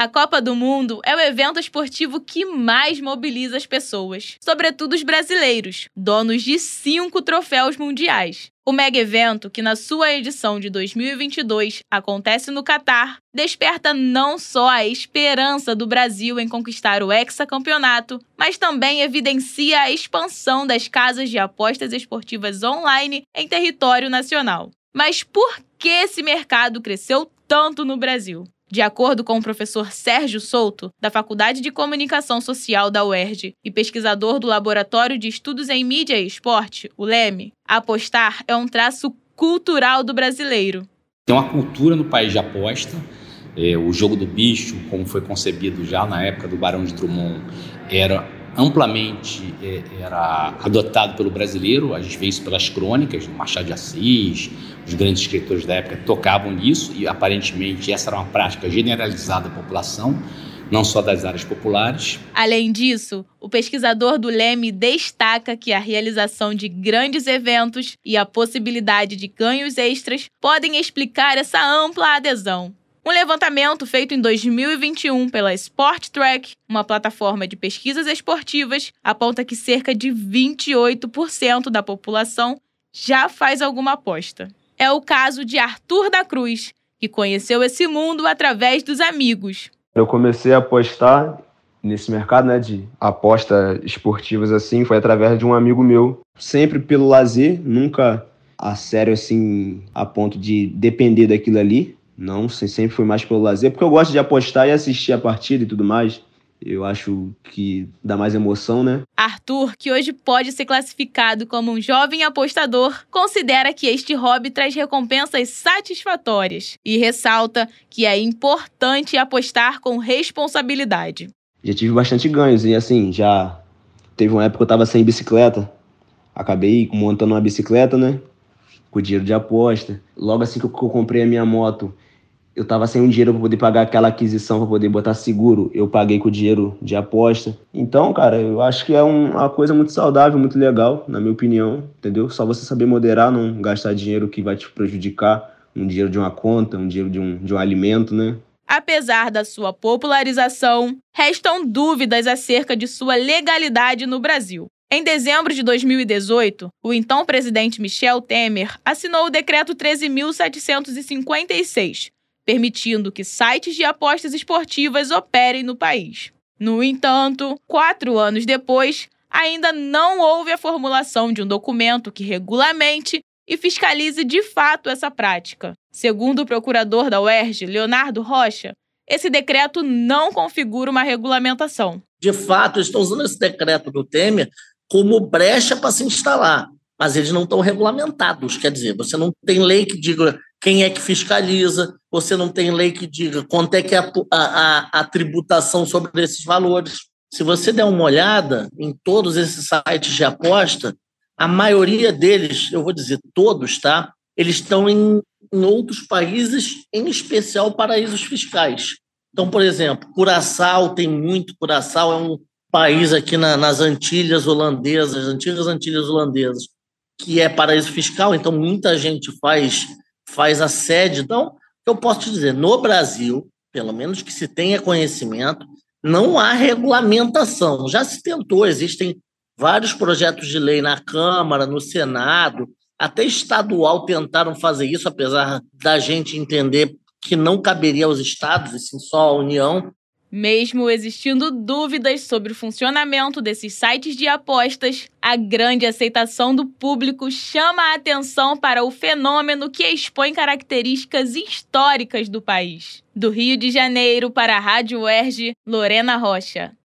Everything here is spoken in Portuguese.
A Copa do Mundo é o evento esportivo que mais mobiliza as pessoas, sobretudo os brasileiros, donos de cinco troféus mundiais. O mega evento, que na sua edição de 2022 acontece no Catar, desperta não só a esperança do Brasil em conquistar o hexacampeonato, mas também evidencia a expansão das casas de apostas esportivas online em território nacional. Mas por que esse mercado cresceu tanto no Brasil? De acordo com o professor Sérgio Souto, da Faculdade de Comunicação Social da UERJ e pesquisador do Laboratório de Estudos em Mídia e Esporte, o LEME, apostar é um traço cultural do brasileiro. Tem uma cultura no país de aposta. É, o jogo do bicho, como foi concebido já na época do Barão de Drummond, era amplamente é, era adotado pelo brasileiro. A gente vê isso pelas crônicas, Machado de Assis, os grandes escritores da época tocavam nisso e aparentemente essa era uma prática generalizada da população, não só das áreas populares. Além disso, o pesquisador do Leme destaca que a realização de grandes eventos e a possibilidade de ganhos extras podem explicar essa ampla adesão. Um levantamento feito em 2021 pela Sport Track, uma plataforma de pesquisas esportivas, aponta que cerca de 28% da população já faz alguma aposta. É o caso de Arthur da Cruz, que conheceu esse mundo através dos amigos. Eu comecei a apostar nesse mercado, né, de apostas esportivas assim, foi através de um amigo meu, sempre pelo lazer, nunca a sério assim, a ponto de depender daquilo ali. Não, sempre fui mais pelo lazer, porque eu gosto de apostar e assistir a partida e tudo mais. Eu acho que dá mais emoção, né? Arthur, que hoje pode ser classificado como um jovem apostador, considera que este hobby traz recompensas satisfatórias e ressalta que é importante apostar com responsabilidade. Já tive bastante ganhos e assim, já teve uma época que eu tava sem bicicleta. Acabei montando uma bicicleta, né? Com dinheiro de aposta. Logo assim que eu comprei a minha moto, eu tava sem um dinheiro para poder pagar aquela aquisição para poder botar seguro, eu paguei com o dinheiro de aposta. Então, cara, eu acho que é uma coisa muito saudável, muito legal, na minha opinião, entendeu? Só você saber moderar, não gastar dinheiro que vai te prejudicar, um dinheiro de uma conta, um dinheiro de um, de um alimento, né? Apesar da sua popularização, restam dúvidas acerca de sua legalidade no Brasil. Em dezembro de 2018, o então presidente Michel Temer assinou o Decreto 13.756, permitindo que sites de apostas esportivas operem no país. No entanto, quatro anos depois, ainda não houve a formulação de um documento que regulamente e fiscalize de fato essa prática. Segundo o procurador da UERJ, Leonardo Rocha, esse decreto não configura uma regulamentação. De fato, estão usando esse decreto do Temer como brecha para se instalar, mas eles não estão regulamentados. Quer dizer, você não tem lei que diga quem é que fiscaliza, você não tem lei que diga quanto é que é a, a, a tributação sobre esses valores. Se você der uma olhada em todos esses sites de aposta, a maioria deles, eu vou dizer todos, tá? Eles estão em, em outros países, em especial paraísos fiscais. Então, por exemplo, Curaçao tem muito. Curaçao é um país aqui na, nas Antilhas holandesas, antigas Antilhas holandesas, que é paraíso fiscal. Então, muita gente faz faz a sede. Então, eu posso te dizer, no Brasil, pelo menos que se tenha conhecimento, não há regulamentação. Já se tentou, existem vários projetos de lei na Câmara, no Senado, até estadual tentaram fazer isso, apesar da gente entender que não caberia aos estados, e sim só à União. Mesmo existindo dúvidas sobre o funcionamento desses sites de apostas, a grande aceitação do público chama a atenção para o fenômeno que expõe características históricas do país. Do Rio de Janeiro para a Rádio UERJ, Lorena Rocha.